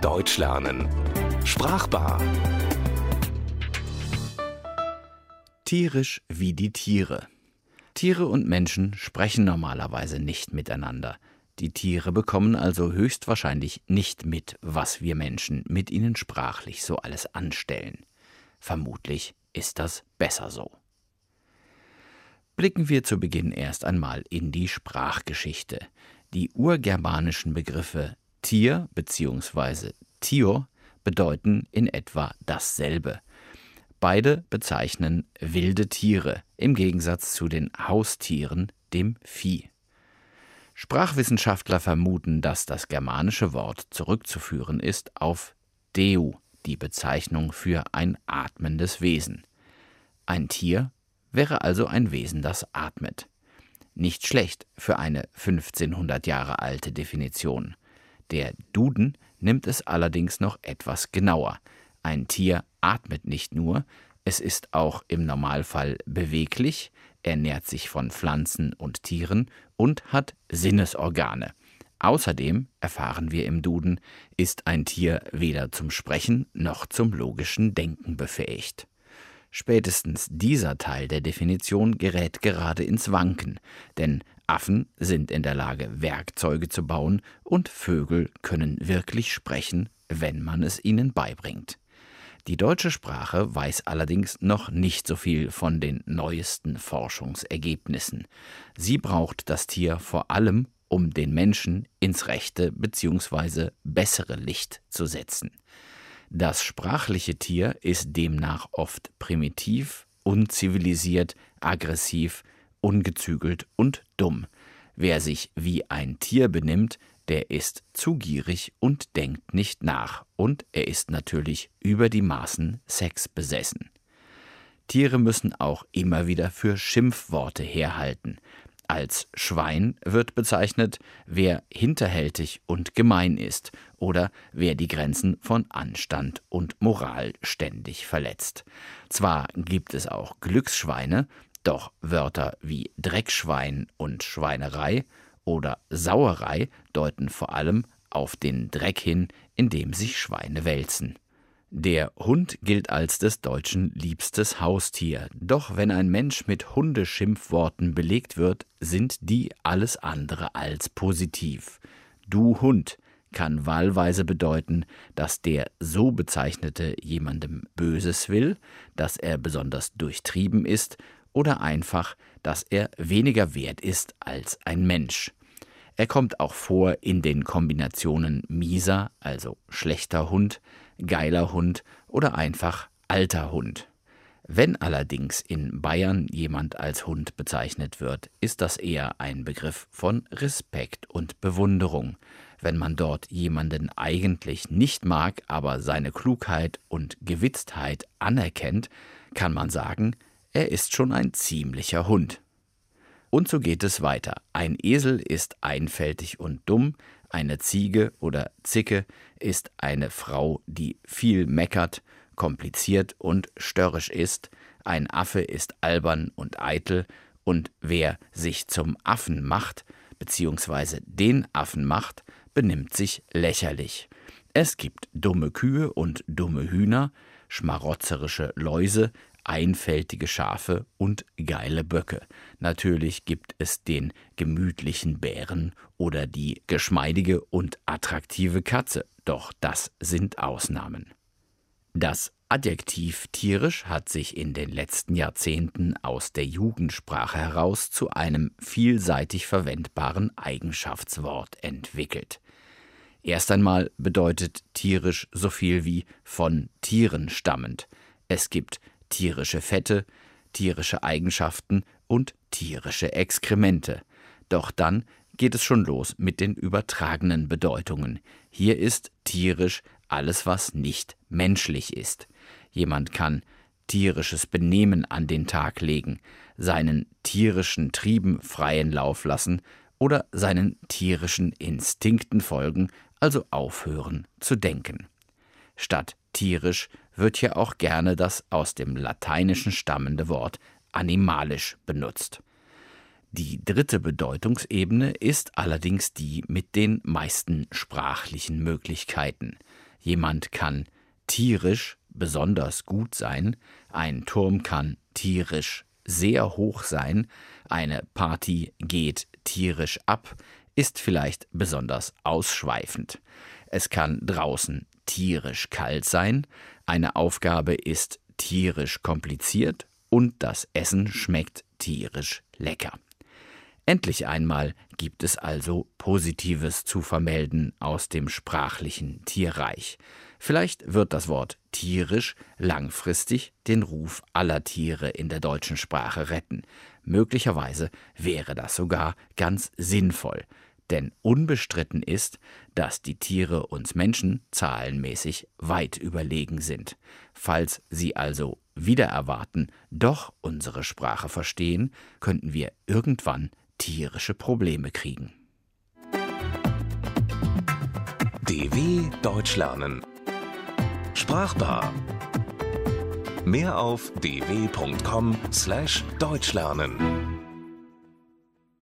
Deutsch lernen. Sprachbar. Tierisch wie die Tiere. Tiere und Menschen sprechen normalerweise nicht miteinander. Die Tiere bekommen also höchstwahrscheinlich nicht mit, was wir Menschen mit ihnen sprachlich so alles anstellen. Vermutlich ist das besser so. Blicken wir zu Beginn erst einmal in die Sprachgeschichte. Die urgermanischen Begriffe Tier bzw. Tier bedeuten in etwa dasselbe. Beide bezeichnen wilde Tiere im Gegensatz zu den Haustieren, dem Vieh. Sprachwissenschaftler vermuten, dass das germanische Wort zurückzuführen ist auf Deu, die Bezeichnung für ein atmendes Wesen. Ein Tier wäre also ein Wesen, das atmet. Nicht schlecht für eine 1500 Jahre alte Definition. Der Duden nimmt es allerdings noch etwas genauer. Ein Tier atmet nicht nur, es ist auch im Normalfall beweglich, ernährt sich von Pflanzen und Tieren und hat Sinnesorgane. Außerdem, erfahren wir im Duden, ist ein Tier weder zum Sprechen noch zum logischen Denken befähigt. Spätestens dieser Teil der Definition gerät gerade ins Wanken, denn Affen sind in der Lage, Werkzeuge zu bauen, und Vögel können wirklich sprechen, wenn man es ihnen beibringt. Die deutsche Sprache weiß allerdings noch nicht so viel von den neuesten Forschungsergebnissen. Sie braucht das Tier vor allem, um den Menschen ins rechte bzw. bessere Licht zu setzen. Das sprachliche Tier ist demnach oft primitiv, unzivilisiert, aggressiv, ungezügelt und dumm. Wer sich wie ein Tier benimmt, der ist zu gierig und denkt nicht nach, und er ist natürlich über die Maßen sexbesessen. Tiere müssen auch immer wieder für Schimpfworte herhalten. Als Schwein wird bezeichnet, wer hinterhältig und gemein ist oder wer die Grenzen von Anstand und Moral ständig verletzt. Zwar gibt es auch Glücksschweine, doch Wörter wie Dreckschwein und Schweinerei oder Sauerei deuten vor allem auf den Dreck hin, in dem sich Schweine wälzen. Der Hund gilt als des Deutschen liebstes Haustier, doch wenn ein Mensch mit Hundeschimpfworten belegt wird, sind die alles andere als positiv. Du Hund kann wahlweise bedeuten, dass der so bezeichnete jemandem Böses will, dass er besonders durchtrieben ist oder einfach, dass er weniger wert ist als ein Mensch. Er kommt auch vor in den Kombinationen mieser, also schlechter Hund, geiler Hund oder einfach alter Hund. Wenn allerdings in Bayern jemand als Hund bezeichnet wird, ist das eher ein Begriff von Respekt und Bewunderung. Wenn man dort jemanden eigentlich nicht mag, aber seine Klugheit und Gewitztheit anerkennt, kann man sagen, er ist schon ein ziemlicher Hund. Und so geht es weiter. Ein Esel ist einfältig und dumm, eine Ziege oder Zicke ist eine Frau, die viel meckert, kompliziert und störrisch ist, ein Affe ist albern und eitel, und wer sich zum Affen macht, beziehungsweise den Affen macht, benimmt sich lächerlich. Es gibt dumme Kühe und dumme Hühner, schmarotzerische Läuse, einfältige Schafe und geile Böcke. Natürlich gibt es den gemütlichen Bären oder die geschmeidige und attraktive Katze, doch das sind Ausnahmen. Das Adjektiv tierisch hat sich in den letzten Jahrzehnten aus der Jugendsprache heraus zu einem vielseitig verwendbaren Eigenschaftswort entwickelt. Erst einmal bedeutet tierisch so viel wie von Tieren stammend. Es gibt tierische Fette, tierische Eigenschaften und tierische Exkremente. Doch dann geht es schon los mit den übertragenen Bedeutungen. Hier ist tierisch alles, was nicht menschlich ist. Jemand kann tierisches Benehmen an den Tag legen, seinen tierischen Trieben freien Lauf lassen oder seinen tierischen Instinkten folgen, also aufhören zu denken. Statt tierisch wird hier auch gerne das aus dem Lateinischen stammende Wort animalisch benutzt. Die dritte Bedeutungsebene ist allerdings die mit den meisten sprachlichen Möglichkeiten. Jemand kann tierisch besonders gut sein, ein Turm kann tierisch sehr hoch sein, eine Party geht tierisch ab, ist vielleicht besonders ausschweifend. Es kann draußen tierisch kalt sein, eine Aufgabe ist tierisch kompliziert und das Essen schmeckt tierisch lecker. Endlich einmal gibt es also Positives zu vermelden aus dem sprachlichen Tierreich. Vielleicht wird das Wort tierisch langfristig den Ruf aller Tiere in der deutschen Sprache retten. Möglicherweise wäre das sogar ganz sinnvoll, denn unbestritten ist, dass die Tiere uns Menschen zahlenmäßig weit überlegen sind. Falls sie also wieder erwarten, doch unsere Sprache verstehen, könnten wir irgendwann tierische Probleme kriegen. DW Deutsch lernen. Sprachbar. Mehr auf dw.com/deutschlernen.